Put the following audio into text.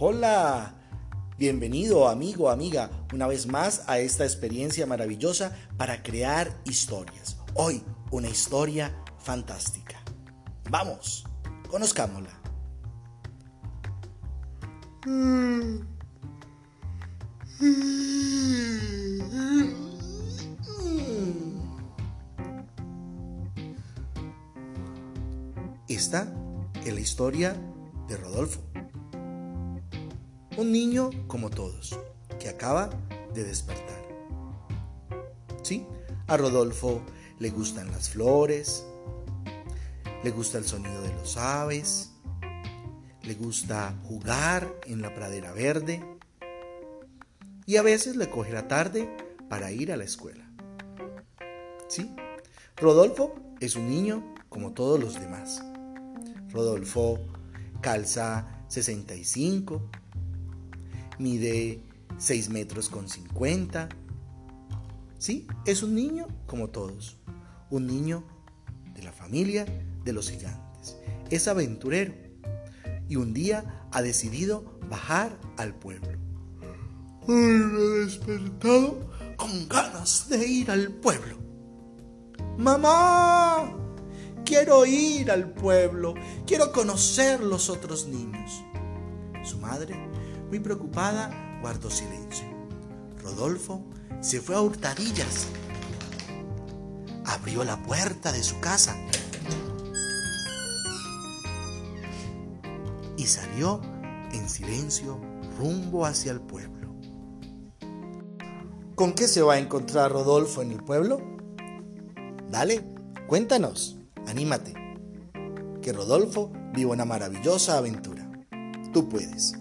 Hola, bienvenido amigo, amiga, una vez más a esta experiencia maravillosa para crear historias. Hoy una historia fantástica. Vamos, conozcámosla. Esta es la historia de Rodolfo. Un niño como todos, que acaba de despertar. Sí, a Rodolfo le gustan las flores, le gusta el sonido de los aves, le gusta jugar en la pradera verde y a veces le coge la tarde para ir a la escuela. Sí, Rodolfo es un niño como todos los demás. Rodolfo calza 65, mide 6 metros con 50. Sí, es un niño como todos, un niño de la familia de los gigantes. Es aventurero y un día ha decidido bajar al pueblo. Me he despertado con ganas de ir al pueblo. ¡Mamá! Quiero ir al pueblo, quiero conocer los otros niños. Su madre, muy preocupada, guardó silencio. Rodolfo se fue a hurtadillas. Abrió la puerta de su casa y salió en silencio rumbo hacia el pueblo. ¿Con qué se va a encontrar Rodolfo en el pueblo? Dale, cuéntanos. Anímate. Que Rodolfo viva una maravillosa aventura. Tú puedes.